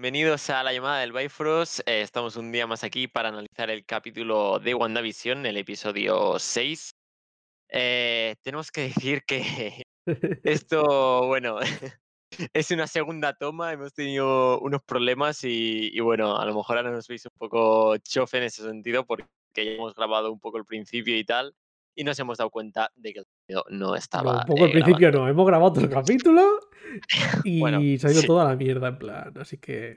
bienvenidos a la llamada del Bifrost. Eh, estamos un día más aquí para analizar el capítulo de WandaVision, el episodio 6. Eh, tenemos que decir que esto, bueno, es una segunda toma, hemos tenido unos problemas y, y, bueno, a lo mejor ahora nos veis un poco chofe en ese sentido porque ya hemos grabado un poco el principio y tal y nos hemos dado cuenta de que el video no estaba. No, un poco al eh, principio grabando. no, hemos grabado el capítulo y Bueno, se ha ido sí. toda la mierda en plan, así que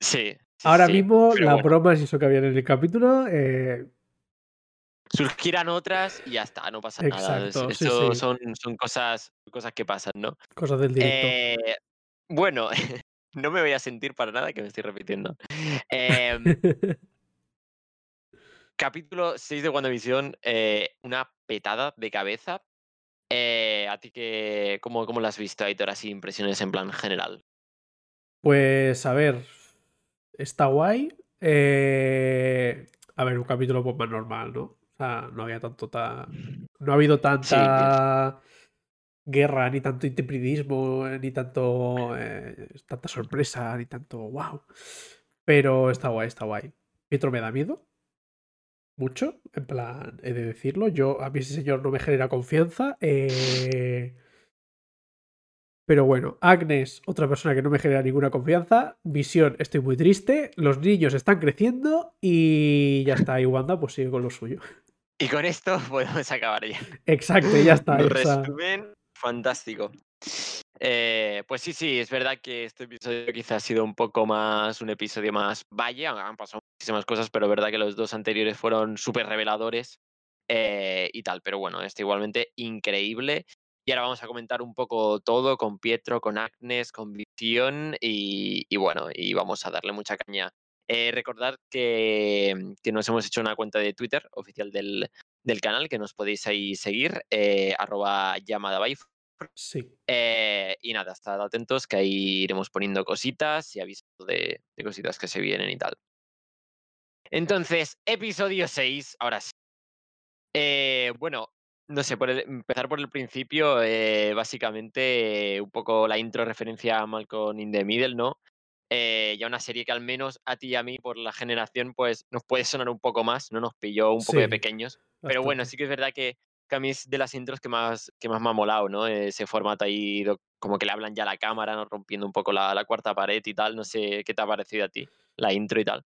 Sí. sí, ahora sí, mismo las bueno, bromas y eso que había en el capítulo, eh, surgirán otras y ya está, no pasa nada. es- exacto, Eso son, son cosas, cosas que pasan, ¿no? cosas del directo. Eh, bueno, no me voy a sentir para nada que me estoy repitiendo. Em, capítulo 6 de WandaVision, eh, una petada de cabeza. Eh, ¿A ti que, cómo, cómo lo has visto, Aitor? Así impresiones en plan general. Pues a ver, está guay. eh, a ver, un capítulo pues, más normal, ¿no? O sea, no había tanto ta- no ha habido Sí, tanta guerra, ni tanto intempridismo, eh, ni tanto eh, tanta sorpresa, ni tanto wow. Pero está guay, está guay. Pietro me da miedo. Mucho, en plan, he de decirlo. Yo, a mí ese señor no me genera confianza. eh, Pero bueno, Agnes, otra persona que no me genera ninguna confianza. Visión, estoy muy triste. Los niños están creciendo y ya está. Y Wanda, pues sigue con lo suyo. Y con esto podemos acabar ya. Exacto, ya está. Un o sea, resumen fantástico. Eh, pues sí, sí, es verdad que este episodio quizás ha sido un poco más, un episodio más valle, han pasado muchísimas cosas, pero es verdad que los dos anteriores fueron súper reveladores eh, y tal, pero bueno, este igualmente increíble. Y ahora vamos a comentar un poco todo con Pietro, con Agnes, con Visión y, bueno, y vamos a darle mucha caña. Eh, recordad que, que nos hemos hecho una cuenta de Twitter oficial del, canal, que nos podéis ahí seguir, arroba llamada. Sí. Eh, y nada, estad atentos que ahí iremos poniendo cositas y avisando de, de cositas que se vienen y tal. Entonces, episodio 6, ahora sí. Eh, bueno, no sé, por el- empezar por el principio, eh, básicamente eh, un poco la intro referencia a Malcolm in the Middle, ¿no? Eh, ya una serie que al menos a ti y a mí por la generación pues nos puede sonar un poco más, ¿no? Nos pilló un poco de pequeños. Pero bueno, sí que es verdad que, que a mí es de las intros que más, que más me ha molado, ¿no? Ese formato ahí, como que le hablan ya a la cámara, ¿no? Rompiendo un poco la, la cuarta pared y tal. No sé qué te ha parecido a ti, la intro y tal.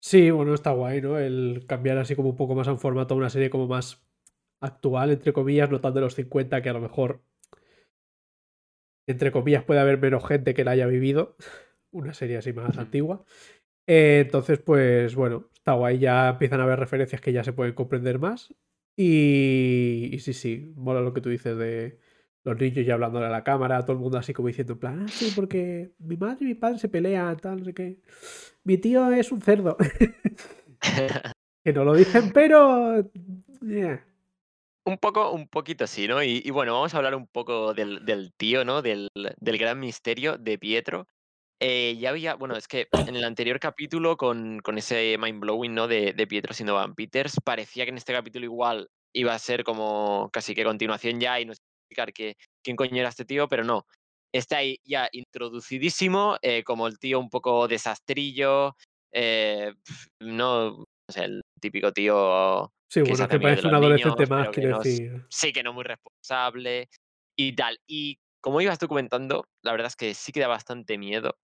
Sí, bueno, está guay, ¿no? El cambiar así como un poco más a un formato, una serie como más actual, entre comillas, no tan de los 50, que a lo mejor, entre comillas, puede haber menos gente que la haya vivido. Una serie así más antigua. Eh, entonces, pues bueno, está guay. Ya empiezan a haber referencias que ya se pueden comprender más. Y, y sí, sí, mola lo que tú dices de los niños ya hablándole a la cámara, todo el mundo así como diciendo, en plan, ah, sí, porque mi madre y mi padre se pelean, tal, no sé qué. Mi tío es un cerdo. que no lo dicen, pero. yeah. Un poco, un poquito sí, ¿no? Y, y bueno, vamos a hablar un poco del, del tío, ¿no? Del, del gran misterio de Pietro. Eh, ya había, bueno, es que en el anterior capítulo, con, con ese mind blowing, ¿no? De, de Pietro siendo Van Peters, parecía que en este capítulo igual iba a ser como casi que continuación ya y a explicar que, quién coño era este tío, pero no. Está ahí ya introducidísimo, eh, como el tío un poco desastrillo, eh, no, no sé, el típico tío Sí, que bueno, que parece un adolescente niños, más, quiero no, decir. sí que no muy responsable y tal. Y como ibas tú comentando, la verdad es que sí que da bastante miedo.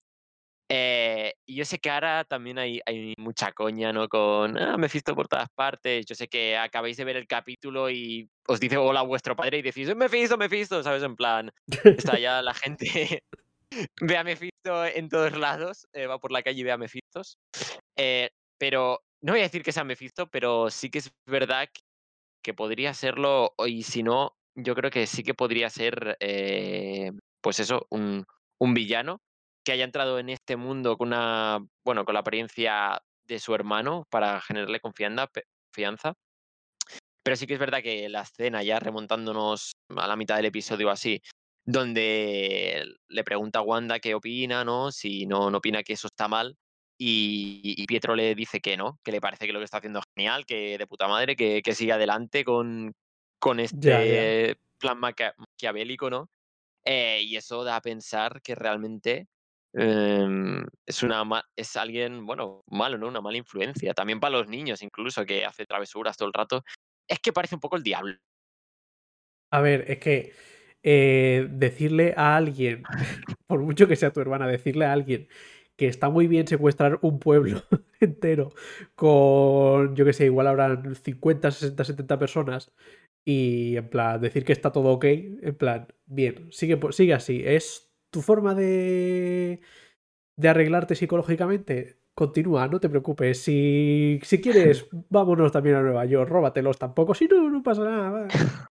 Eh, yo sé que ahora también hay, mucha coña, ¿no? Con ah, Mephisto por todas partes. Yo sé que acabáis de ver el capítulo y os dice hola vuestro padre y decís, "Eh, Mephisto, Mephisto, ¿sabes? En plan, está ya la gente ve a Mephisto en todos lados, eh, va por la calle y ve a Mephistos. Eh, pero no voy a decir que sea Mephisto, pero sí que es verdad que, podría serlo, y si no, yo creo que sí que podría ser, eh, pues eso, un villano que haya entrado en este mundo con una, bueno, con la apariencia de su hermano para generarle confianza, pe- confianza. Pero sí que es verdad que la escena, ya remontándonos a la mitad del episodio así, donde le pregunta a Wanda qué opina, ¿no? Si no, no opina que eso está mal. Y, y Pietro le dice que no, que le parece que lo que está haciendo es genial, que de puta madre, que, que siga adelante con, con Ya, ya. este plan maquia- maquiavélico, ¿no? Eh, y eso da a pensar que realmente em, es una es alguien, bueno, malo, ¿no? Una mala influencia. También para los niños, incluso, que hace travesuras todo el rato. Es que parece un poco el diablo. A ver, es que, eh, decirle a alguien, por mucho que sea tu hermana, decirle a alguien que está muy bien secuestrar un pueblo entero con, yo qué sé, igual habrán 50, 60, 70 personas y en plan decir que está todo ok, en plan, bien, sigue, sigue así. ¿Es tu forma de, de arreglarte psicológicamente? Continúa, no te preocupes. Si, si quieres, vámonos también a Nueva York, róbatelos tampoco. Si no, no pasa nada.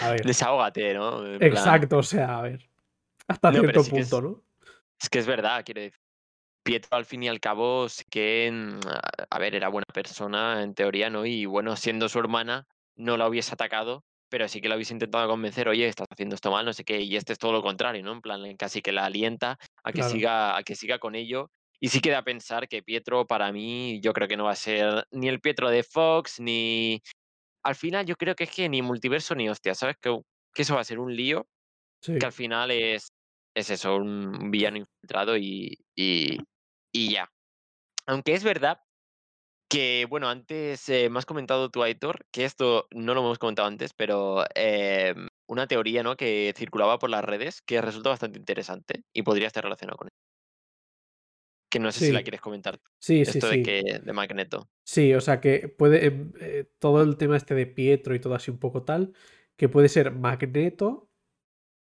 A ver, Desahógate, ¿no? En plan exacto, o sea, a ver, hasta No, cierto sí punto, es ¿no? es que es verdad, quiero decir. Pietro, al fin y al cabo, sí que, mm, a ver, era buena persona en teoría, ¿no? Y bueno, siendo su hermana, no la hubiese atacado, pero sí que la hubiese intentado convencer: "Oye, estás haciendo esto mal, no sé qué", y este es todo lo contrario, ¿no? En plan, casi que la alienta a que Claro, siga a que siga con ello. Y sí que da a pensar que Pietro, para mí, yo creo que no va a ser ni el Pietro de Fox, ni al final yo creo que es que ni multiverso ni hostias, ¿sabes? Que que eso va a ser un lío que al final es es eso, un villano infiltrado y y y ya. Aunque es verdad que, bueno, antes, eh, me has comentado tú, Aitor, que esto no lo hemos comentado antes, pero, em, una teoría, ¿no?, que circulaba por las redes que resulta bastante interesante y podría estar relacionado con esto, que no sé si la sí, quieres comentar sí, sí, esto de sí. que de Magneto. Sí, o sea que puede, em, eh, todo el tema este de Pietro y todo así un poco tal, que puede ser Magneto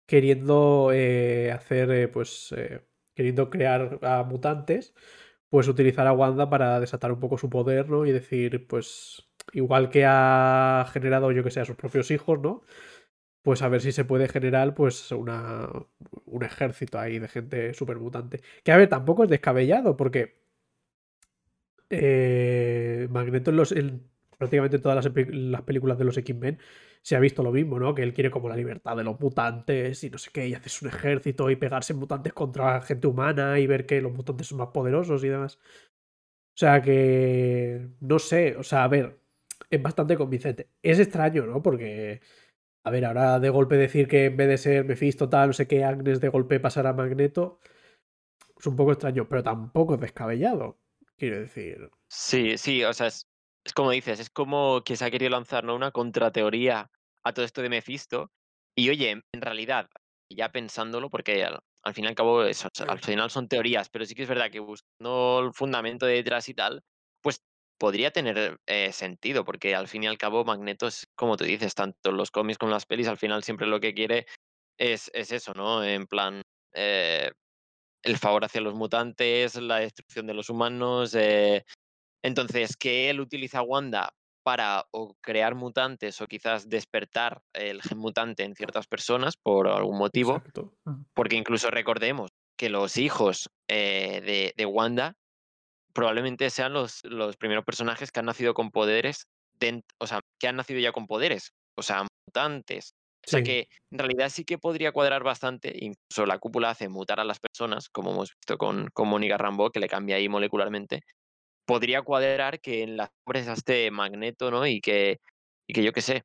queriendo eh, hacer, eh, pues, eh, queriendo crear a mutantes, pues utilizar a Wanda para desatar un poco su poder, ¿no? Y decir, pues, igual que ha generado, yo que sé, a sus propios hijos, ¿no? Pues a ver si se puede generar, pues, una, un ejército ahí de gente súper mutante. Que a ver, tampoco es descabellado, porque eh, Magneto en, los, prácticamente todas las, películas de los X-Men se ha visto lo mismo, ¿no? Que él quiere como la libertad de los mutantes y no sé qué, y haces un ejército y pegarse mutantes contra gente humana y ver que los mutantes son más poderosos y demás. O sea que, no sé, o sea, a ver, es bastante convincente. Es extraño, ¿no? Porque, a ver, ahora de golpe decir que en vez de ser Mephisto tal, no sé qué, Agnes de golpe pasar a Magneto, es un poco extraño, pero tampoco es descabellado. Quiero decir, Sí, sí, o sea, es es como dices, es como que se ha querido lanzar, ¿no?, una contrateoría a todo esto de Mephisto. Y oye, en realidad, ya pensándolo, porque al al fin y al cabo eso, al final son teorías, pero sí que es verdad que buscando el fundamento detrás y tal, pues podría tener, eh, sentido, porque al fin y al cabo Magneto es, como tú dices, tanto en los cómics como en las pelis, al final siempre lo que quiere es es eso, ¿no? En plan, eh, el favor hacia los mutantes, la destrucción de los humanos, eh entonces, que él utiliza a Wanda para o crear mutantes o quizás despertar el gen mutante en ciertas personas por algún motivo, exacto. Porque incluso recordemos que los hijos eh, de, de Wanda probablemente sean los, los primeros personajes que han nacido con poderes, o sea, que han nacido ya con poderes, o sea, mutantes. O sea Sí, que en realidad sí que podría cuadrar bastante, incluso la cúpula hace mutar a las personas, como hemos visto con, con Mónica Rambeau, que le cambia ahí molecularmente podría cuadrar que en las sombras esté Magneto, ¿no? Y que y que yo qué sé,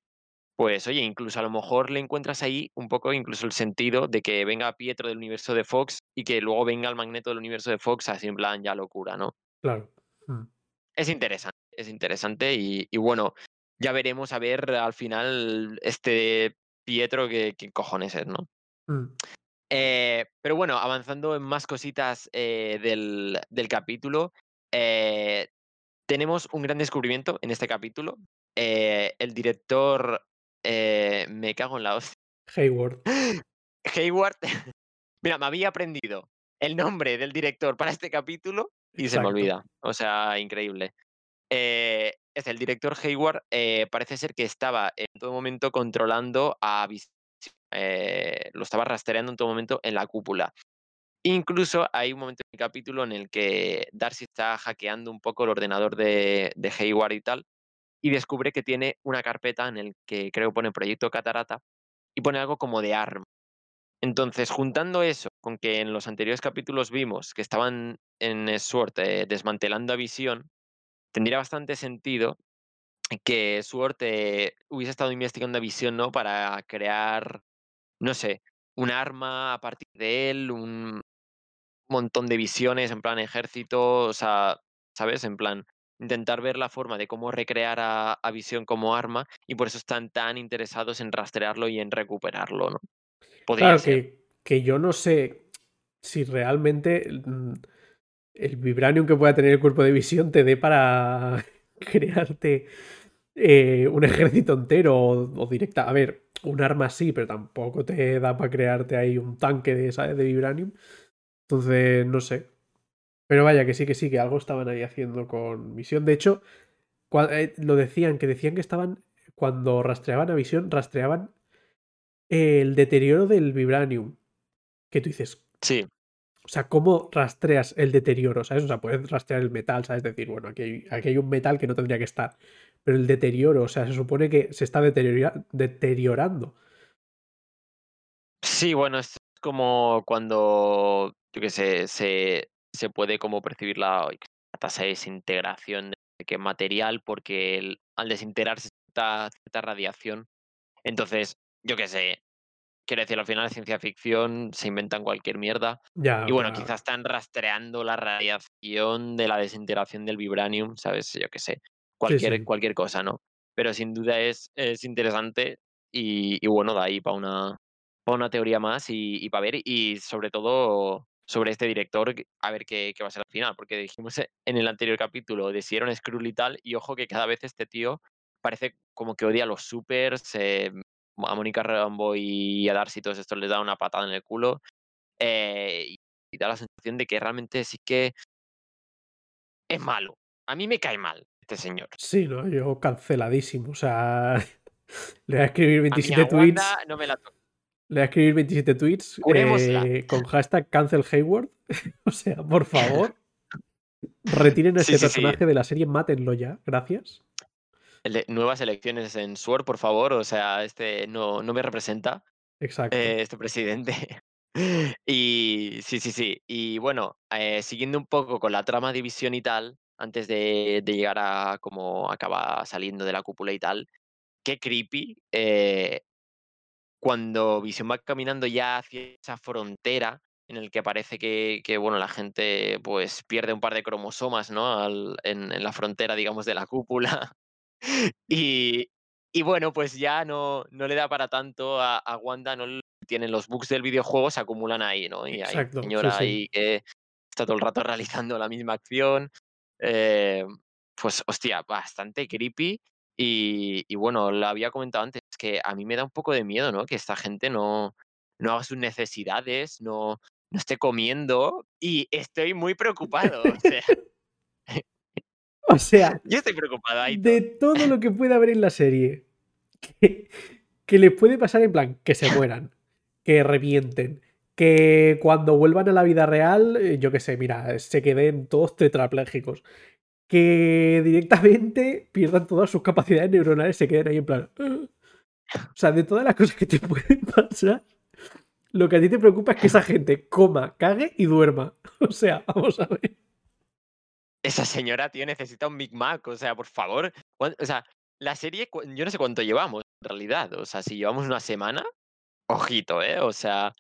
pues oye, incluso a lo mejor le encuentras ahí un poco incluso el sentido de que venga Pietro del universo de Fox y que luego venga el Magneto del universo de Fox, así en plan ya locura, ¿no? claro. Mm, Es interesante, es interesante y y bueno, ya veremos a ver al final este Pietro qué cojones es, ¿no? mm. Eh, pero bueno, avanzando en más cositas, eh, del del capítulo, eh Tenemos un gran descubrimiento en este capítulo. Eh, el director, eh, me cago en la hostia, Hayward, Hayward, mira, me había aprendido el nombre del director para este capítulo y se me olvida. O sea, increíble. Eh, es el director Hayward, eh, parece ser que estaba en todo momento controlando a eh, lo estaba rastreando en todo momento en la cúpula. Incluso hay un momento en el capítulo en el que Darcy está hackeando un poco el ordenador de Hayward y tal, y descubre que tiene una carpeta en el que creo pone Proyecto Catarata y pone algo como de ARM. Entonces, juntando eso con que en los anteriores capítulos vimos que estaban en Sword eh, desmantelando a Visión, tendría bastante sentido que Sword eh, hubiese estado investigando a Visión, ¿no? Para crear, no sé, un arma a partir de él, un montón de visiones, en plan ejército, o sea, ¿sabes? En plan, intentar ver la forma de cómo recrear a, a Visión como arma y por eso están tan interesados en rastrearlo y en recuperarlo, ¿no? Podría Claro ser. que, que yo no sé si realmente mm, el vibranium que pueda tener el cuerpo de visión te dé para crearte eh, un ejército entero o, o directa. A ver, un arma sí, pero tampoco te da para crearte ahí un tanque de, ¿sabes? de vibranium. Entonces, no sé. Pero vaya, que sí, que sí, que algo estaban ahí haciendo con Visión. De hecho, eh, lo decían, que decían que estaban, cuando rastreaban a Visión, rastreaban el deterioro del vibranium. Que tú dices, Sí, o sea, ¿cómo rastreas el deterioro? ¿Sabes? O sea, puedes rastrear el metal, ¿sabes? Decir, bueno, aquí hay, aquí hay un metal que no tendría que estar. Pero el deterioro, o sea, se supone que se está deteriora- deteriorando. sí, bueno, es como cuando, yo qué sé, se, se puede como percibir la, la tasa de desintegración de qué material, porque el- al desintegrarse cierta, cierta radiación, entonces, yo qué sé, quiero decir, al final de ciencia ficción se inventan cualquier mierda. Ya, Y bueno, quizás están rastreando la radiación de la desintegración del vibranium, ¿sabes? Yo qué sé, cualquier, sí. cualquier cosa, ¿no? Pero sin duda es, es interesante y, y bueno, da ahí para una, pa' una teoría más y, para ver, y sobre todo sobre este director, a ver qué, qué va a ser al final, porque dijimos e- en el anterior capítulo de si era un Skrull y tal, y ojo que cada vez este tío parece como que odia a los supers, eh, a Mónica Rambo y a Darcy todos estos les da una patada en el culo. eh, y, da la sensación de que realmente sí que es malo. A mí me cae mal este señor. Sí, no, yo canceladísimo. O sea, le voy a escribir A mí 27 a tweets. No me la. Le voy a escribir 27 tweets eh, con hashtag cancel Hayward. o sea, por favor, retiren a Sí, ese sí, sí. personaje de la serie, mátenlo ya. Gracias. Nuevas elecciones en Sword, por favor. O sea, este no, no me representa, Exacto. eh, este presidente. y sí, sí, sí. Y bueno, eh, siguiendo un poco con la trama de Visión y tal, antes de, de llegar a cómo acaba saliendo de la cúpula y tal, qué creepy eh, cuando Visión va caminando ya hacia esa frontera en el que parece que, que, bueno, la gente pues pierde un par de cromosomas, ¿no? Al- en, en la frontera, digamos, de la cúpula. y, y bueno, pues ya no, no le da para tanto a, a Wanda, no tienen los bugs del videojuego, se acumulan ahí, ¿no? Y hay Exacto, sí, señora sí. ahí que está todo el rato realizando la misma acción. eh, pues, hostia, bastante creepy. Y, y bueno, lo había comentado antes, que a mí me da un poco de miedo, ¿no? Que esta gente no, no haga sus necesidades, no, no esté comiendo. Y estoy muy preocupado. O sea, O sea, yo estoy preocupado. Aitor. de todo lo que puede haber en la serie, que, que les puede pasar en plan, que se mueran, que revienten, que cuando vuelvan a la vida real, eh, yo qué sé, mira, se queden todos tetraplégicos, que directamente pierdan todas sus capacidades neuronales, se queden ahí en plan... "Ah". O sea, de todas las cosas que te pueden pasar, lo que a ti te preocupa es que esa gente coma, cague y duerma. O sea, vamos a ver. Esa señora, tío, necesita un Big Mac. O sea, por favor. ¿cuán- O sea, la serie, yo no sé cuánto llevamos, en realidad. O sea, si llevamos una semana, ojito, ¿eh? O sea,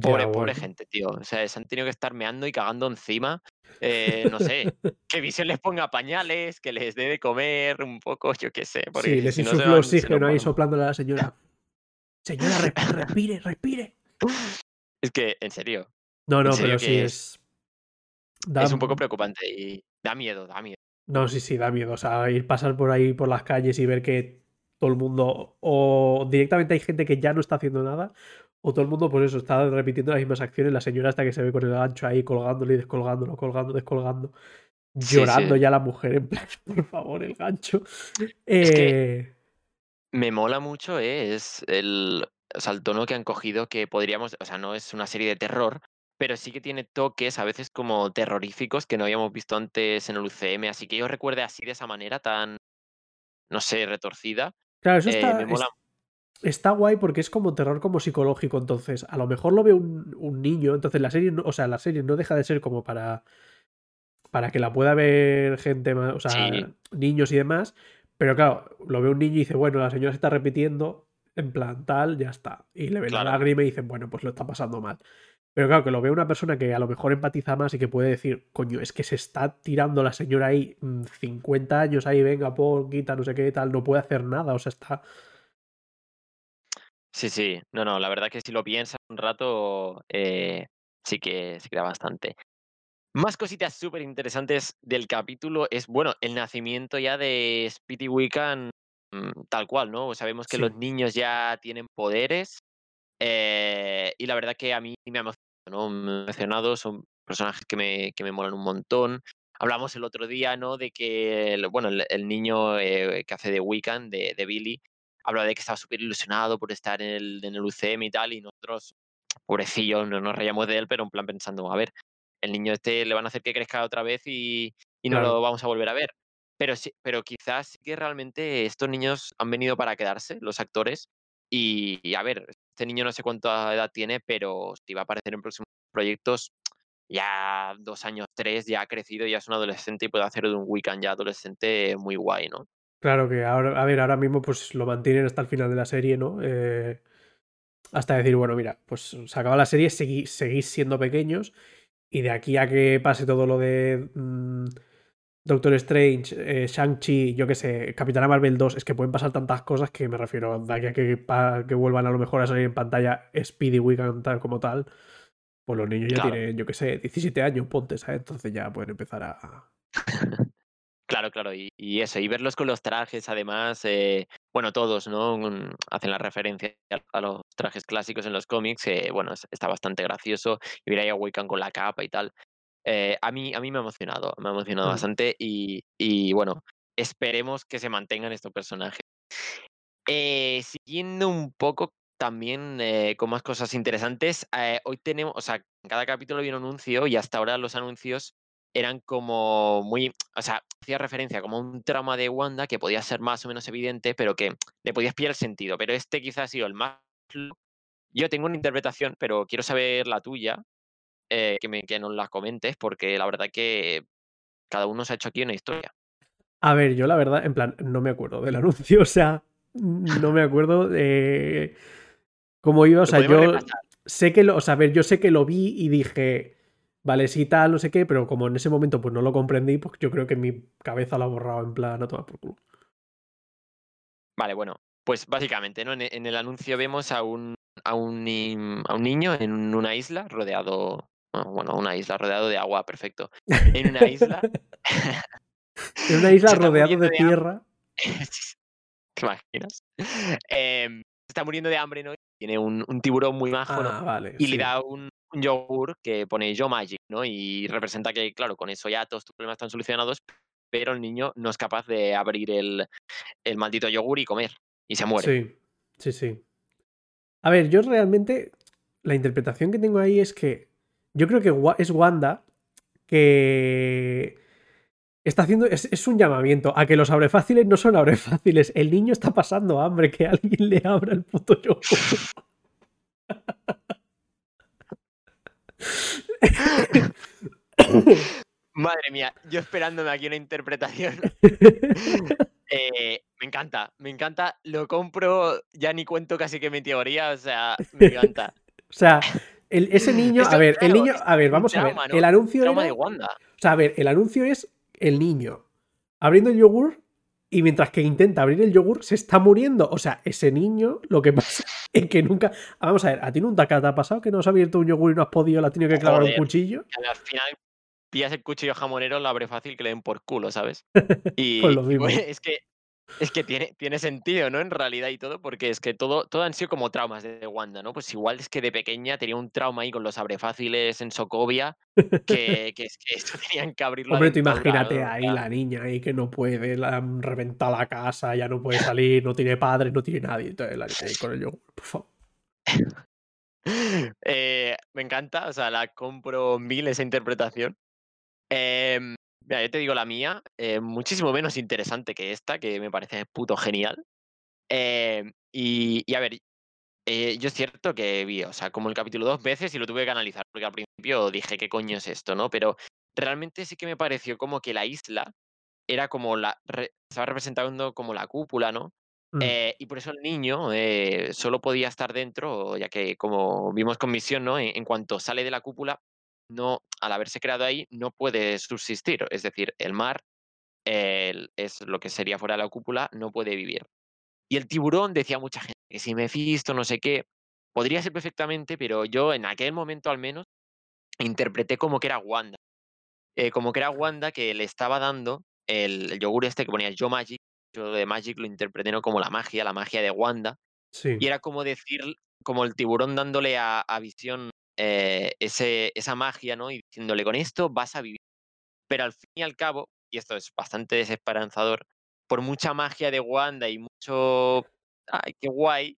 pobre, Ya, pobre gente, tío. O sea, se han tenido que estar meando y cagando encima. eh, no sé. que Visión les ponga pañales, que les dé de comer un poco, yo qué sé. Sí, les si no insuflo oxígeno ahí soplándole a la señora. Señora, re- respire, respire. Es que, en serio, No, no, serio pero sí es- es. da- es un poco preocupante y da miedo, da miedo. No, sí, sí, da miedo. O sea, ir pasar por ahí por las calles y ver que todo el mundo. O directamente hay gente que ya no está haciendo nada. O todo el mundo, pues eso, está repitiendo las mismas acciones. La señora hasta que se ve con el gancho ahí colgándole y descolgándolo, colgando, descolgando. Llorando sí. ya la mujer, en plan, por favor, el gancho. Es que- Eh, Me mola mucho, ¿eh? Es el, o sea, el tono que han cogido que podríamos, o sea, no es una serie de terror, pero sí que tiene toques a veces como terroríficos que no habíamos visto antes en el UCM, así que yo recuerde así de esa manera tan, no sé, retorcida. Claro, eso eh, está, me mola. es- está guay porque es como terror como psicológico. Entonces, a lo mejor lo ve un, un niño. Entonces, la serie, no, o sea, la serie no deja de ser como para. Para que la pueda ver gente más. O sea, Sí. niños y demás. Pero claro, lo ve un niño y dice, bueno, la señora se está repitiendo. En plan tal, ya está. Y le ve Claro. la lágrima y dice, bueno, pues lo está pasando mal. Pero claro, que lo ve una persona que a lo mejor empatiza más y que puede decir, coño, es que se está tirando la señora ahí 50 mm, años ahí, venga, pon, quita, no sé qué tal, no puede hacer nada, o sea, está... Sí, sí, no, no, la verdad que si lo piensas un rato, eh, sí que sí que da bastante. Más cositas súper interesantes del capítulo es, bueno, el nacimiento ya de Speedy Wiccan mm, tal cual, ¿no? Sabemos que los niños ya tienen poderes eh, y la verdad que a mí me ha emocionado, ¿no? Me ha emocionado, son personajes que me, que me molan un montón. Hablamos el otro día, ¿no? De que, el, bueno, el, niño eh, que hace de Wiccan, de, de Billy, hablaba de que estaba súper ilusionado por estar en el, en el UCM y tal, y nosotros, pobrecillos, no nos reíamos de él, pero en plan pensando, a ver, el niño este le van a hacer que crezca otra vez y, no lo vamos a volver a ver. Pero, sí, pero quizás sí que realmente estos niños han venido para quedarse, los actores. Y, a ver, este niño no sé cuánta edad tiene, pero si va a aparecer en próximos proyectos, ya dos años, tres, ya ha crecido, ya es un adolescente y puede hacer de un weekend ya adolescente muy guay, ¿no? Claro que ahora, a ver, ahora mismo pues lo mantienen hasta el final de la serie, ¿no? Eh, hasta decir, bueno, mira, pues se acaba la serie, seguís, seguís siendo pequeños y de aquí a que pase todo lo de mm, Doctor Strange, eh, Shang-Chi, yo qué sé, Capitana Marvel 2, es que pueden pasar tantas cosas que me refiero de aquí a que, que vuelvan a lo mejor a salir en pantalla Speedy Wiccan tal como tal. Pues los niños ya tienen, yo qué sé, 17 años, ponte, ¿sabes? Entonces ya pueden empezar a. Claro, claro, y, eso, y verlos con los trajes, además, eh, bueno, todos, ¿no? Hacen la referencia a los trajes clásicos en los cómics, eh, bueno, está bastante gracioso, y ver ahí a Wiccan con la capa y tal. Eh, a, mí, a mí me ha emocionado, me ha emocionado bastante, y, y, bueno, esperemos que se mantengan estos personajes. siguiendo un poco también con más cosas interesantes, hoy tenemos, o sea, en cada capítulo hay un anuncio, y hasta ahora los anuncios eran como muy, o sea, hacía referencia como un trauma de Wanda que podía ser más o menos evidente, pero que le podías pillar el sentido. Pero este quizás ha sido el más... Yo tengo una interpretación, pero quiero saber la tuya, eh, que, me, que nos la comentes, porque la verdad que cada uno se ha hecho aquí una historia. A ver, yo la verdad, en plan, no me acuerdo del anuncio, o sea, no me acuerdo de cómo iba, o sea, yo sé que lo, o sea, a ver, yo sé que lo vi y dije, vale, sí, tal, no sé qué, pero como en ese momento pues no lo comprendí, pues yo creo que mi cabeza lo ha borrado en plan a toda por culo. Vale, bueno, pues básicamente, ¿no? En, el anuncio vemos a un, a un, a un niño en una isla rodeado, bueno, una isla rodeado de agua, perfecto. En una isla... en una isla rodeado de, tierra. ¿Te imaginas? Em, está muriendo de hambre, ¿no? Tiene un, tiburón muy majo, ¿no? Ah, vale, y le da un, un yogur que pone Yo Magic, ¿no? Y representa que, claro, con eso ya todos tus problemas están solucionados, pero el niño no es capaz de abrir el, el maldito yogur y comer. Y se muere. Sí, sí, sí. A ver, yo realmente. La interpretación que tengo ahí es que. Yo creo que es Wanda que. Está haciendo. Es, es un llamamiento a que los abrefáciles no son abrefáciles. El niño está pasando hambre, que alguien le abra el puto yogur. Madre mía, yo esperándome aquí una interpretación. Eh, me encanta, me encanta. Lo compro, ya ni cuento casi que mi teoría, o sea, me encanta. o sea, ese niño, a ver, el niño, a ver, vamos a ver. El anuncio era, de Wanda. O sea, a ver, el anuncio es el niño abriendo el yogur y mientras que intenta abrir el yogur se está muriendo. O sea, ese niño, lo que pasa es que nunca. Vamos a ver, ¿a ti nunca te ha pasado que no has abierto un yogur y no has podido, le has tenido que clavar un cuchillo? Al final pillas el cuchillo jamonero, lo abre fácil que le den por culo, ¿sabes? Y, pues lo mismo. es que es que tiene, tiene sentido, ¿no? En realidad y todo, porque es que todo, todo han sido como traumas de Wanda, ¿no? Pues igual es que de pequeña tenía un trauma ahí con los abrefáciles en Socovia, que, que es que esto tenían que abrirlo. Hombre, tú imagínate ahí la niña ahí que no puede, la han reventado la casa, ya no puede salir, no tiene padres, no tiene nadie. Entonces la niña ahí con el yogur, por favor. Eh, me encanta, o sea, la compro mil esa interpretación. Eh, Mira, yo te digo la mía, eh, muchísimo menos interesante que esta, que me parece puto genial. Em, y, a ver, eh, yo es cierto que vi, o sea, como el capítulo dos veces y lo tuve que analizar, porque al principio dije, ¿qué coño es esto, no? Pero realmente sí que me pareció como que la isla era como la. estaba representando como la cúpula, ¿no? Mm. Eh, y por eso el niño eh, solo podía estar dentro, ya que como vimos con Misión, ¿no? En, en cuanto sale de la cúpula, no, al haberse creado ahí, no puede subsistir. Es decir, el mar el- es lo que sería fuera de la cúpula, no puede vivir. Y el tiburón decía mucha gente que si Mefisto, no sé qué, podría ser perfectamente, pero yo en aquel momento al menos interpreté como que era Wanda. eh, como que era Wanda que le estaba dando el, el yogur este que ponía Yo Magic. Yo de Magic lo interpreté ¿no? como la magia, la magia de Wanda. Sí. Y era como decir, como el tiburón dándole a, a Visión eh, ese, esa magia, ¿no? Y diciéndole, con esto vas a vivir. Pero al fin y al cabo, y esto es bastante desesperanzador, por mucha magia de Wanda y mucho, ay, qué guay,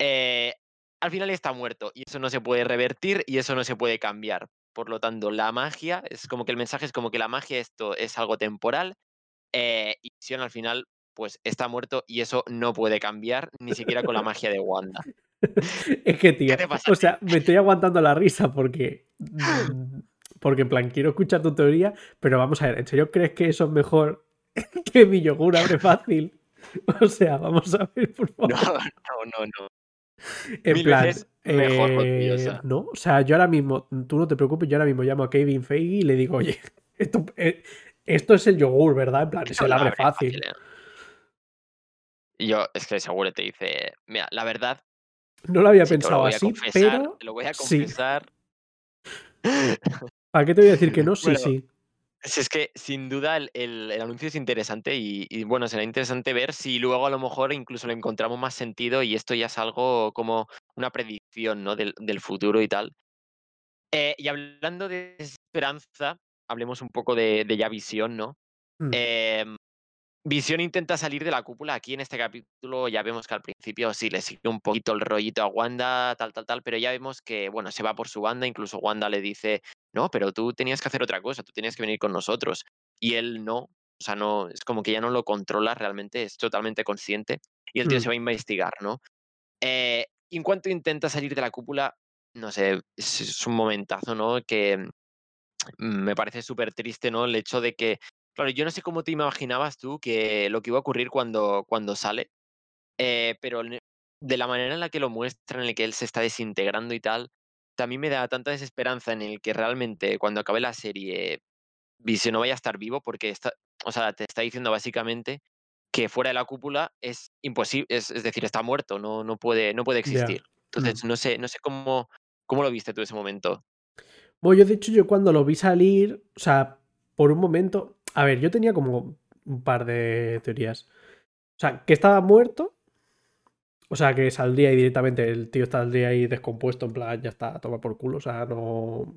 eh, al final está muerto y eso no se puede revertir y eso no se puede cambiar. Por lo tanto, la magia, es como que el mensaje es como que la magia esto es algo temporal eh, y Vision al final pues está muerto y eso no puede cambiar ni siquiera con la magia de Wanda. Es que, tío, pasa o sea, me estoy aguantando la risa porque. mm, Porque, en plan, quiero escuchar tu teoría, pero vamos a ver, ¿en serio crees que eso es mejor que mi yogur abre fácil? O sea, vamos a ver, por favor. No, no, no, no. en mil plan, veces mejor, o eh, sea. no, o sea, yo ahora mismo, tú no te preocupes, yo ahora mismo llamo a Kevin Feige y le digo, oye, esto, eh, esto es el yogur, ¿verdad? En plan, se la abre fácil. ¿eh? Y yo, es que seguro te dice, mira, la verdad, No lo había sí, lo pensado así, confesar, pero te lo voy a sí. confesar. ¿Para qué te voy a decir que no? Sí, Bueno, sí. Si es que sin duda el, el- el anuncio es interesante y, y, bueno, será interesante ver si luego a lo mejor incluso le encontramos más sentido y esto ya es algo como una predicción ¿no? del, del futuro y tal. Eh, y hablando de esperanza, hablemos un poco de, de ya visión, ¿no? Mm, Em, Visión intenta salir de la cúpula. Aquí en este capítulo ya vemos que al principio sí le sigue un poquito el rollito a Wanda, tal, tal, tal, pero ya vemos que, bueno, se va por su banda. Incluso Wanda le dice, no, pero tú tenías que hacer otra cosa, tú tenías que venir con nosotros. Y él no, o sea, no, es como que ya no lo controla realmente, es totalmente consciente. Y el tío se mm, va a investigar, ¿no? Eh, en cuanto intenta salir de la cúpula, no sé, es, es un momentazo, ¿no? Que me parece súper triste, ¿no? El hecho de que, claro, yo no sé cómo te imaginabas tú que lo que iba a ocurrir cuando, cuando sale, eh, pero ne- de la manera en la que lo muestran, en la que él se está desintegrando y tal, también me da tanta desesperanza en el que realmente cuando acabe la serie Vision no vaya a estar vivo porque está, o sea, te está diciendo básicamente que fuera de la cúpula es imposible, es, es decir, está muerto, no, no puede, no puede existir. mm. Entonces, no sé, no sé cómo, cómo lo viste tú ese momento. Bueno, yo de hecho, yo cuando lo vi salir, o sea, por un momento, a ver, yo tenía como un par de teorías. O sea, que estaba muerto, o sea, que saldría ahí directamente, el tío saldría ahí descompuesto, en plan, ya está, toma por culo, o sea, no...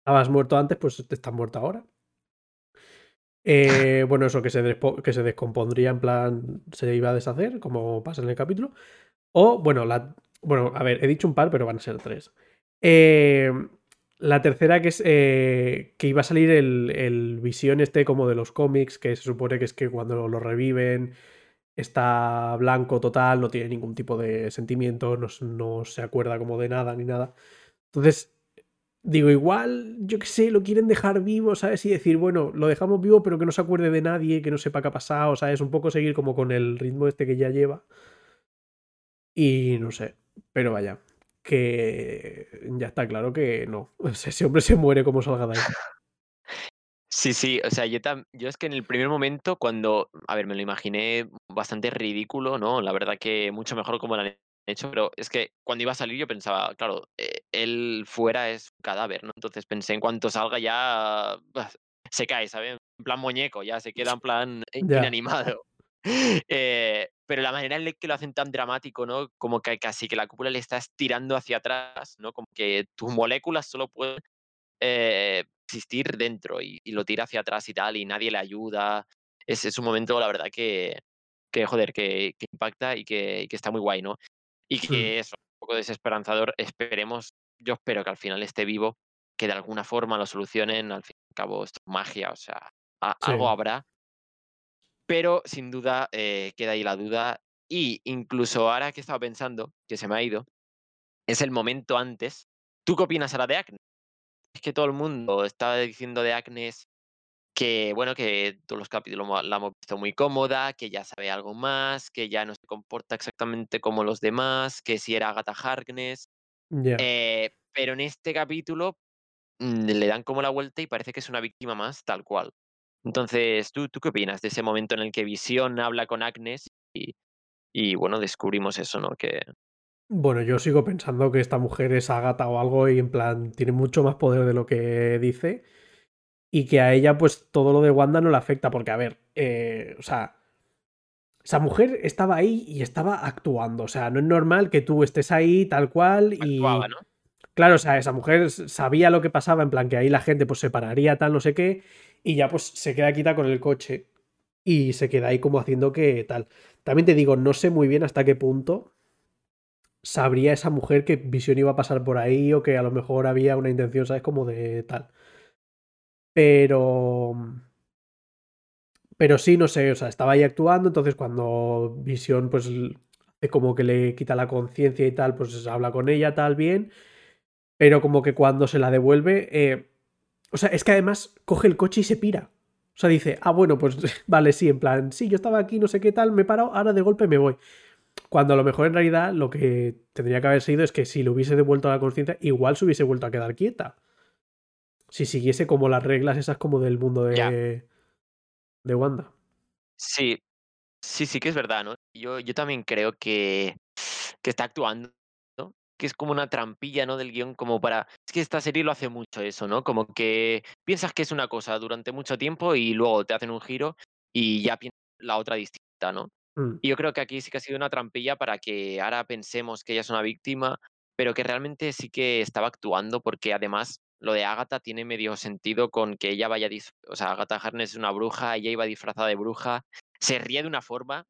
Estabas muerto antes, pues te estás muerto ahora. Eh, bueno, eso que se, se descompondría, en plan, se iba a deshacer, como pasa en el capítulo. O, bueno, la, bueno, a ver, he dicho un par, pero van a ser tres. Eh, la tercera que es eh, que iba a salir el, el visión este como de los cómics, que se supone que es que cuando lo reviven está blanco total, no tiene ningún tipo de sentimiento, no, no se acuerda como de nada ni nada. Entonces, digo, igual, yo qué sé, lo quieren dejar vivo, ¿sabes? Y decir, bueno, lo dejamos vivo, pero que no se acuerde de nadie, que no sepa qué ha pasado, ¿sabes? Un poco seguir como con el ritmo este que ya lleva. Y no sé, pero vaya, que ya está claro que no. O sea, ese hombre se muere como salga de ahí. Sí, sí, o sea, yo, tam- yo es que en el primer momento, cuando, a ver, me lo imaginé bastante ridículo, ¿no? La verdad que mucho mejor como lo han hecho, pero es que cuando iba a salir yo pensaba, claro, eh, él fuera es un cadáver, ¿no? Entonces pensé, en cuanto salga ya bah, se cae, ¿sabes? En plan muñeco, ya se queda en plan Ya. inanimado. Eh, pero la manera en la que lo hacen tan dramático, ¿no? Como que casi que la cúpula le está estirando hacia atrás, ¿no? Como que tus moléculas solo pueden eh, existir dentro y, y lo tira hacia atrás y tal, y nadie le ayuda. Es, es un momento, la verdad, que, que joder, que, que impacta y que, está muy guay, ¿no? Y Mm, que eso, un poco desesperanzador. Esperemos, yo espero que al final esté vivo, que de alguna forma lo solucionen. Al fin y al cabo, esto es magia, o sea, a- algo sí. habrá. Pero sin duda eh, queda ahí la duda. Y incluso ahora que estaba pensando, que se me ha ido, es el momento antes. ¿Tú qué opinas ahora de Agnes? Es que todo el mundo estaba diciendo de Agnes que, bueno, que todos los capítulos la hemos visto muy cómoda, que ya sabe algo más, que ya no se comporta exactamente como los demás, que si era Agatha Harkness. Eh, pero en este capítulo mm, le dan como la vuelta y parece que es una víctima más, tal cual. Entonces, ¿tú, tú qué opinas de ese momento en el que Visión habla con Agnes y, y bueno, descubrimos eso, ¿no? Que Bueno, yo sigo pensando que esta mujer es Agatha o algo y en plan tiene mucho más poder de lo que dice y que a ella pues todo lo de Wanda no le afecta porque a ver, eh, o sea, esa mujer estaba ahí y estaba actuando, o sea, no es normal que tú estés ahí tal cual y actuaba, ¿no? claro, o sea, esa mujer sabía lo que pasaba, en plan que ahí la gente pues se pararía tal no sé qué y ya pues se queda quita con el coche y se queda ahí como haciendo que tal. También te digo, no sé muy bien hasta qué punto sabría esa mujer que Visión iba a pasar por ahí o que a lo mejor había una intención, ¿sabes? Como de tal. Pero... Pero sí, no sé, o sea, estaba ahí actuando, entonces cuando Visión pues como que le quita la conciencia y tal, pues habla con ella, tal, bien, pero como que cuando se la devuelve, eh, o sea, es que además coge el coche y se pira. O sea, dice, ah, bueno, pues vale, sí, en plan, sí, yo estaba aquí, no sé qué tal, me he parado, ahora de golpe me voy. Cuando a lo mejor en realidad lo que tendría que haber sido es que si le hubiese devuelto a la conciencia, igual se hubiese vuelto a quedar quieta. Si siguiese como las reglas esas como del mundo de, de Wanda. Sí, sí, sí que es verdad, ¿no? Yo, yo también creo que, que está actuando. Que es como una trampilla, ¿no? Del guion, como para... Es que esta serie lo hace mucho eso, ¿no? Como que piensas que es una cosa durante mucho tiempo y luego te hacen un giro y ya piensas la otra distinta, ¿no? Mm, Y yo creo que aquí sí que ha sido una trampilla para que ahora pensemos que ella es una víctima, pero que realmente sí que estaba actuando, porque además lo de Agatha tiene medio sentido con que ella vaya, dis- o sea, Agatha Harkness es una bruja, ella iba disfrazada de bruja, se ríe de una forma,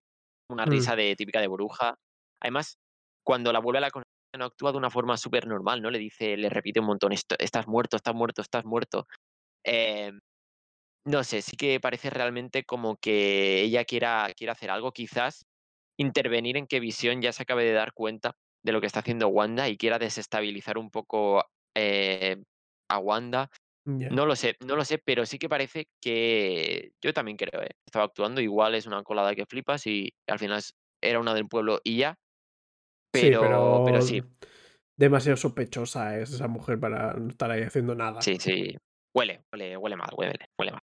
una mm, risa de típica de bruja. Además, cuando la vuelve a la no actúa de una forma súper normal, ¿no? Le dice, le repite un montón, "Esto- estás muerto, estás muerto, estás muerto. Em, no sé, sí que parece realmente como que ella quiera, quiera hacer algo, quizás intervenir en que Visión ya se acabe de dar cuenta de lo que está haciendo Wanda y quiera desestabilizar un poco eh, a Wanda. No lo sé, no lo sé, pero sí que parece que yo también creo, ¿eh? Estaba actuando, igual es una colada que flipas y al final era una del pueblo y ya, Sí, pero, pero pero sí, demasiado sospechosa es esa mujer para no estar ahí haciendo nada. sí, sí. Huele, huele, huele mal, huele, huele mal.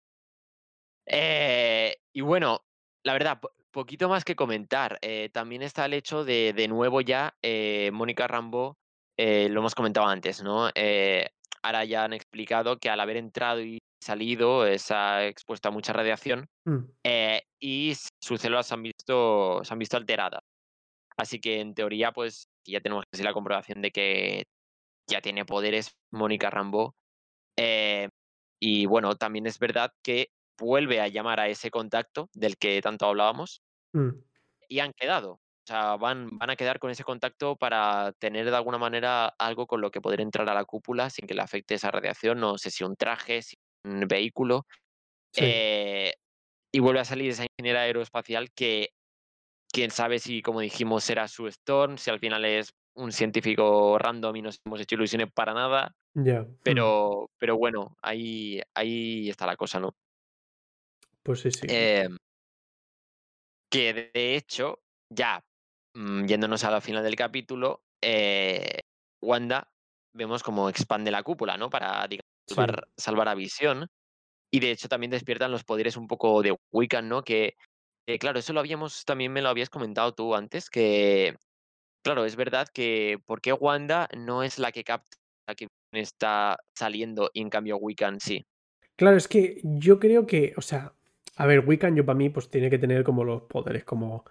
Eh, y bueno, la verdad, po- poquito más que comentar. Eh, también está el hecho de, de nuevo ya, eh, Mónica Rambo, lo hemos comentado antes, ¿no? Ahora ya han explicado que al haber entrado y salido se ha expuesto a mucha radiación Mm, y sus células se han visto, se han visto alteradas. Así que en teoría, pues ya tenemos así la comprobación de que ya tiene poderes Mónica Rambo. Eh, y bueno, también es verdad que vuelve a llamar a ese contacto del que tanto hablábamos mm, y han quedado. O sea, van, van a quedar con ese contacto para tener de alguna manera algo con lo que poder entrar a la cúpula sin que le afecte esa radiación. No sé si un traje, si un vehículo. sí, Eh, y vuelve a salir esa ingeniera aeroespacial que quién sabe si, como dijimos, será su Storm, si al final es un científico random y nos hemos hecho ilusiones para nada. ya. mm, Pero, pero bueno, ahí, ahí está la cosa, ¿no? Pues sí, sí. Em, que de hecho, ya mm, yéndonos a la final del capítulo, eh, Wanda vemos como expande la cúpula, ¿no? Para digamos, Sí. salvar, salvar a Visión. Y de hecho también despiertan los poderes un poco de Wiccan, ¿no? Que, eh, claro, eso lo habíamos, también me lo habías comentado tú antes, que, claro, es verdad que ¿por qué Wanda no es la que capta la que está saliendo y en cambio Wiccan sí? Claro, es que yo creo que, o sea, a ver, Wiccan yo para mí pues tiene que tener como los poderes, como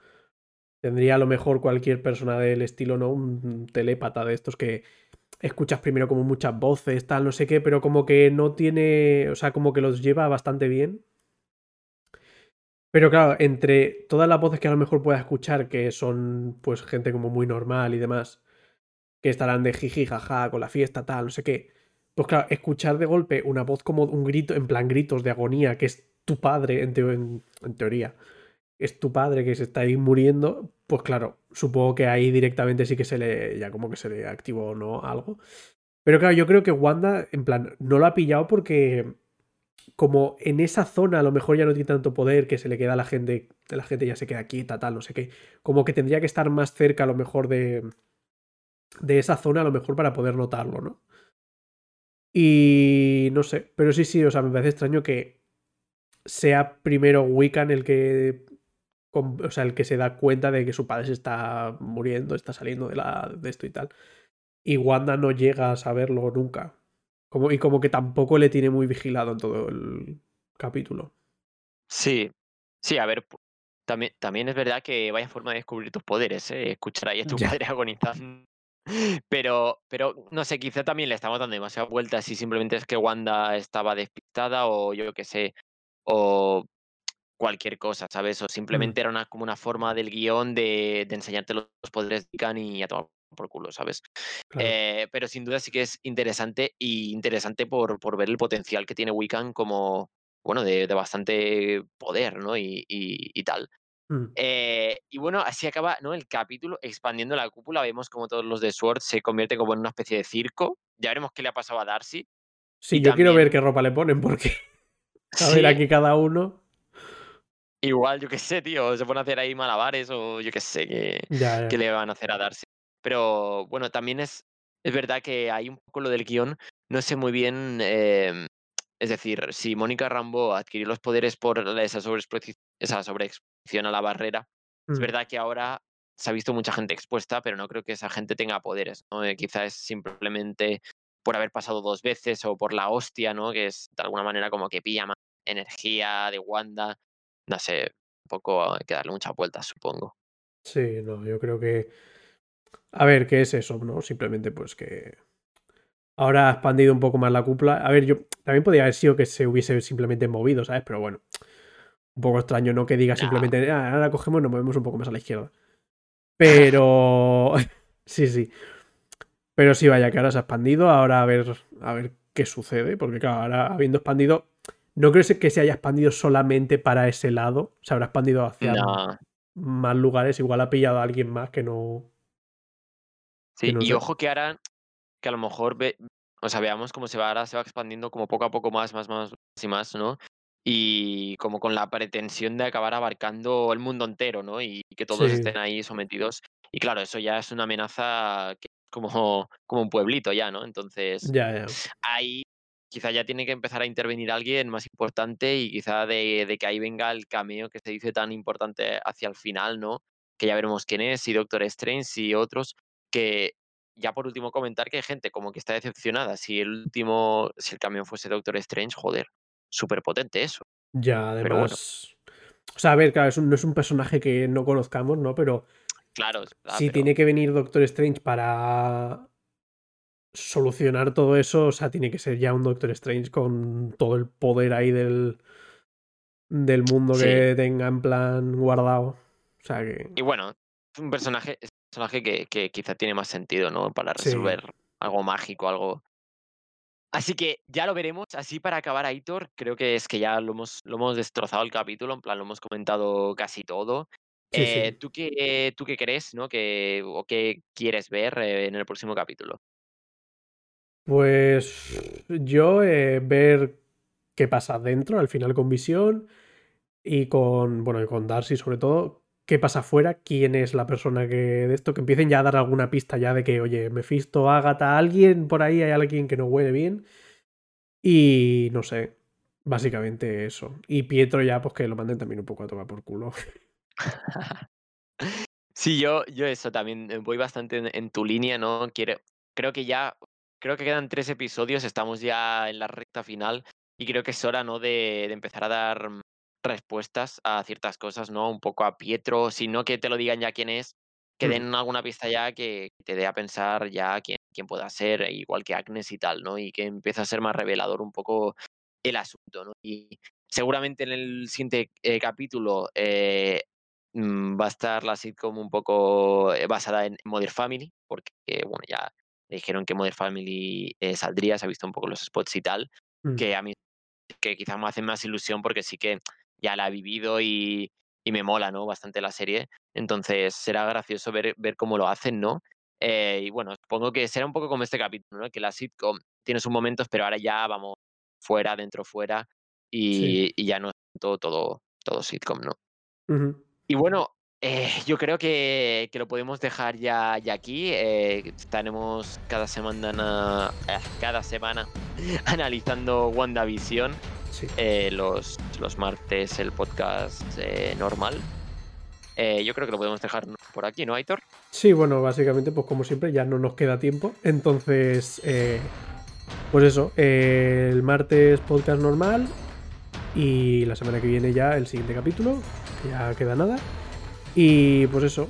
tendría a lo mejor cualquier persona del estilo, ¿no? Un telépata de estos que escuchas primero como muchas voces, tal, no sé qué, pero como que no tiene, o sea, como que los lleva bastante bien. Pero claro, entre todas las voces que a lo mejor pueda escuchar, que son pues gente como muy normal y demás, que estarán de jiji, jaja, con la fiesta, tal, no sé qué. Pues claro, escuchar de golpe una voz como un grito, en plan gritos de agonía, que es tu padre, en, en- en teoría, es tu padre que se está ahí muriendo, pues claro, supongo que ahí directamente sí que se le, ya como que se le activó, ¿no? Algo. Pero claro, yo creo que Wanda, en plan, no lo ha pillado porque como en esa zona a lo mejor ya no tiene tanto poder, que se le queda a la gente, la gente ya se queda quieta, tal, no sé qué. Como que tendría que estar más cerca a lo mejor de, de esa zona a lo mejor para poder notarlo, ¿no? Y no sé, pero sí, sí, o sea, me parece extraño que sea primero Wiccan el que o sea, el que se da cuenta de que su padre se está muriendo, está saliendo de, la, de esto y tal. Y Wanda no llega a saberlo nunca. Como, y como que tampoco le tiene muy vigilado en todo el capítulo. Sí, sí, a ver, también, también es verdad que vaya forma de descubrir tus poderes, ¿eh? escuchar ahí a tu padre agonizando. Pero, pero no sé, quizá también le estamos dando demasiadas vueltas y simplemente es que Wanda estaba despistada o yo qué sé, o cualquier cosa, ¿sabes? O Mm. simplemente era una, como una forma del guion de, de enseñarte los poderes de Wiccan y a tomar por culo, ¿sabes? Claro. Eh, pero sin duda sí que es interesante y interesante por, por ver el potencial que tiene Wiccan como, bueno, de, de bastante poder, ¿no? Y, y, y tal. Mm. Eh, y bueno, así acaba ¿no? el capítulo expandiendo la cúpula. Vemos como todos los de Sword se convierten como en una especie de circo. Ya veremos qué le ha pasado a Darcy. Sí, Y yo quiero ver qué ropa le ponen, porque. A Sí, ver, aquí cada uno. igual, yo qué sé, tío, se pone a hacer ahí malabares o yo qué sé, qué, Ya, ya. qué le van a hacer a Darcy. Pero bueno, también es, es verdad que hay un poco lo del guion, no sé muy bien, em, es decir, si Mónica Rambo adquirió los poderes por esa sobreexposición, esa sobreexposición a la barrera, es Mm. verdad que ahora se ha visto mucha gente expuesta, pero no creo que esa gente tenga poderes, ¿no? Eh, quizás es simplemente por haber pasado dos veces o por la hostia, ¿no? Que es de alguna manera como que pilla más energía de Wanda. No sé, un poco hay que darle muchas vueltas, supongo. Sí, no, yo creo que. A ver, ¿qué es eso, no? Simplemente, pues que. Ahora ha expandido un poco más la cúpula. A ver, yo. También podría haber sido que se hubiese simplemente movido, ¿sabes? Pero bueno. Un poco extraño, ¿no? Que diga simplemente. "Ah, ahora cogemos y nos movemos un poco más a la izquierda. Pero. sí, sí. Pero sí, vaya, que ahora se ha expandido. Ahora a ver, a ver qué sucede. Porque, claro, ahora habiendo expandido. No creo que se haya expandido solamente para ese lado. Se habrá expandido hacia No, más lugares. Igual ha pillado a alguien más que no. Sí, y ojo que ahora, que a lo mejor ve, o sea, veamos cómo se va ahora, se va expandiendo como poco a poco más, más, más y más, ¿no? Y como con la pretensión de acabar abarcando el mundo entero, ¿no? Y que todos Sí. estén ahí sometidos. Y claro, eso ya es una amenaza que es como, como un pueblito ya, ¿no? Entonces, Ya, ya. ahí quizá ya tiene que empezar a intervenir alguien más importante y quizá de, de que ahí venga el cameo que se dice tan importante hacia el final, ¿no? Que ya veremos quién es, y Doctor Strange y otros, que ya por último comentar que hay gente como que está decepcionada. Si el último, si el cameo fuese Doctor Strange, joder, súper potente eso. Ya, Pero bueno. además. O sea, a ver, claro, es un- no es un personaje que no conozcamos, ¿no? Pero Claro, verdad, si pero tiene que venir Doctor Strange para solucionar todo eso, o sea, tiene que ser ya un Doctor Strange con todo el poder ahí del, del mundo Sí. que tenga en plan guardado. O sea que. Y bueno, es un personaje, personaje que, que quizá tiene más sentido, ¿no? Para Sí. resolver algo mágico, algo. Así que ya lo veremos. Así para acabar, Aitor, creo que es que ya lo hemos, lo hemos destrozado el capítulo, en plan, lo hemos comentado casi todo. Sí, sí. Eh, ¿tú, qué, ¿Tú qué crees, no? Que, ¿O qué quieres ver eh, en el próximo capítulo? Pues yo eh, ver qué pasa dentro, al final con Visión y con, bueno, y con Darcy sobre todo, qué pasa afuera, quién es la persona que de esto, que empiecen ya a dar alguna pista ya de que, oye, Mephisto, Agatha, alguien por ahí, hay alguien que no huele bien y no sé, básicamente eso. Y Pietro ya, pues que lo manden también un poco a tomar por culo. Sí, yo, yo eso también eh, voy bastante en, en tu línea, ¿no? Quiero, creo que ya, creo que quedan tres episodios, estamos ya en la recta final y creo que es hora, ¿no? De, de empezar a dar respuestas a ciertas cosas, ¿no? Un poco a Pietro, si no que te lo digan ya quién es, que Mm, den alguna pista ya que te dé a pensar ya quién, quién pueda ser, igual que Agnes y tal, ¿no? Y que empiece a ser más revelador un poco el asunto, ¿no? Y seguramente en el siguiente eh, capítulo eh, mm, va a estar la sitcom un poco eh, basada en Modern Family, porque bueno, ya dijeron que Modern Family eh, saldría, se ha visto un poco los spots y tal, mm. que a mí que quizás me hacen más ilusión porque sí que ya la he vivido y, y me mola, ¿no? Bastante la serie. Entonces será gracioso ver, ver cómo lo hacen, ¿no? Eh, y bueno, supongo que será un poco como este capítulo, ¿no? Que la sitcom tiene sus momentos, pero ahora ya vamos fuera, dentro, fuera. y, y ya no es todo, todo, todo sitcom, ¿no? Y bueno, eh, yo creo que, que lo podemos dejar ya, ya aquí. eh, estaremos cada semana, eh, cada semana analizando WandaVision. Sí. eh, los, los martes el podcast normal. Yo creo que lo podemos dejar por aquí, ¿no, Aitor? Sí, bueno, básicamente, pues como siempre, ya no nos queda tiempo. Entonces, pues eso, el martes podcast normal y la semana que viene ya el siguiente capítulo, que ya queda nada. Y pues eso,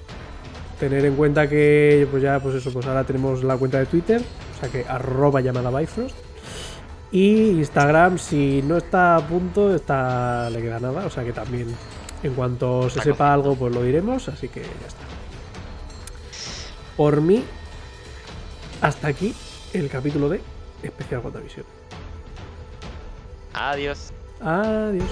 tener en cuenta que pues ya, pues eso, pues ahora tenemos la cuenta de Twitter, o sea que arroba llamada Bifrost. Y Instagram, si no está a punto, está, le queda nada, o sea que también en cuanto se sepa algo, pues lo diremos, así que ya está. Por mí, hasta aquí el capítulo de Especial WandaVision. Adiós. Adiós.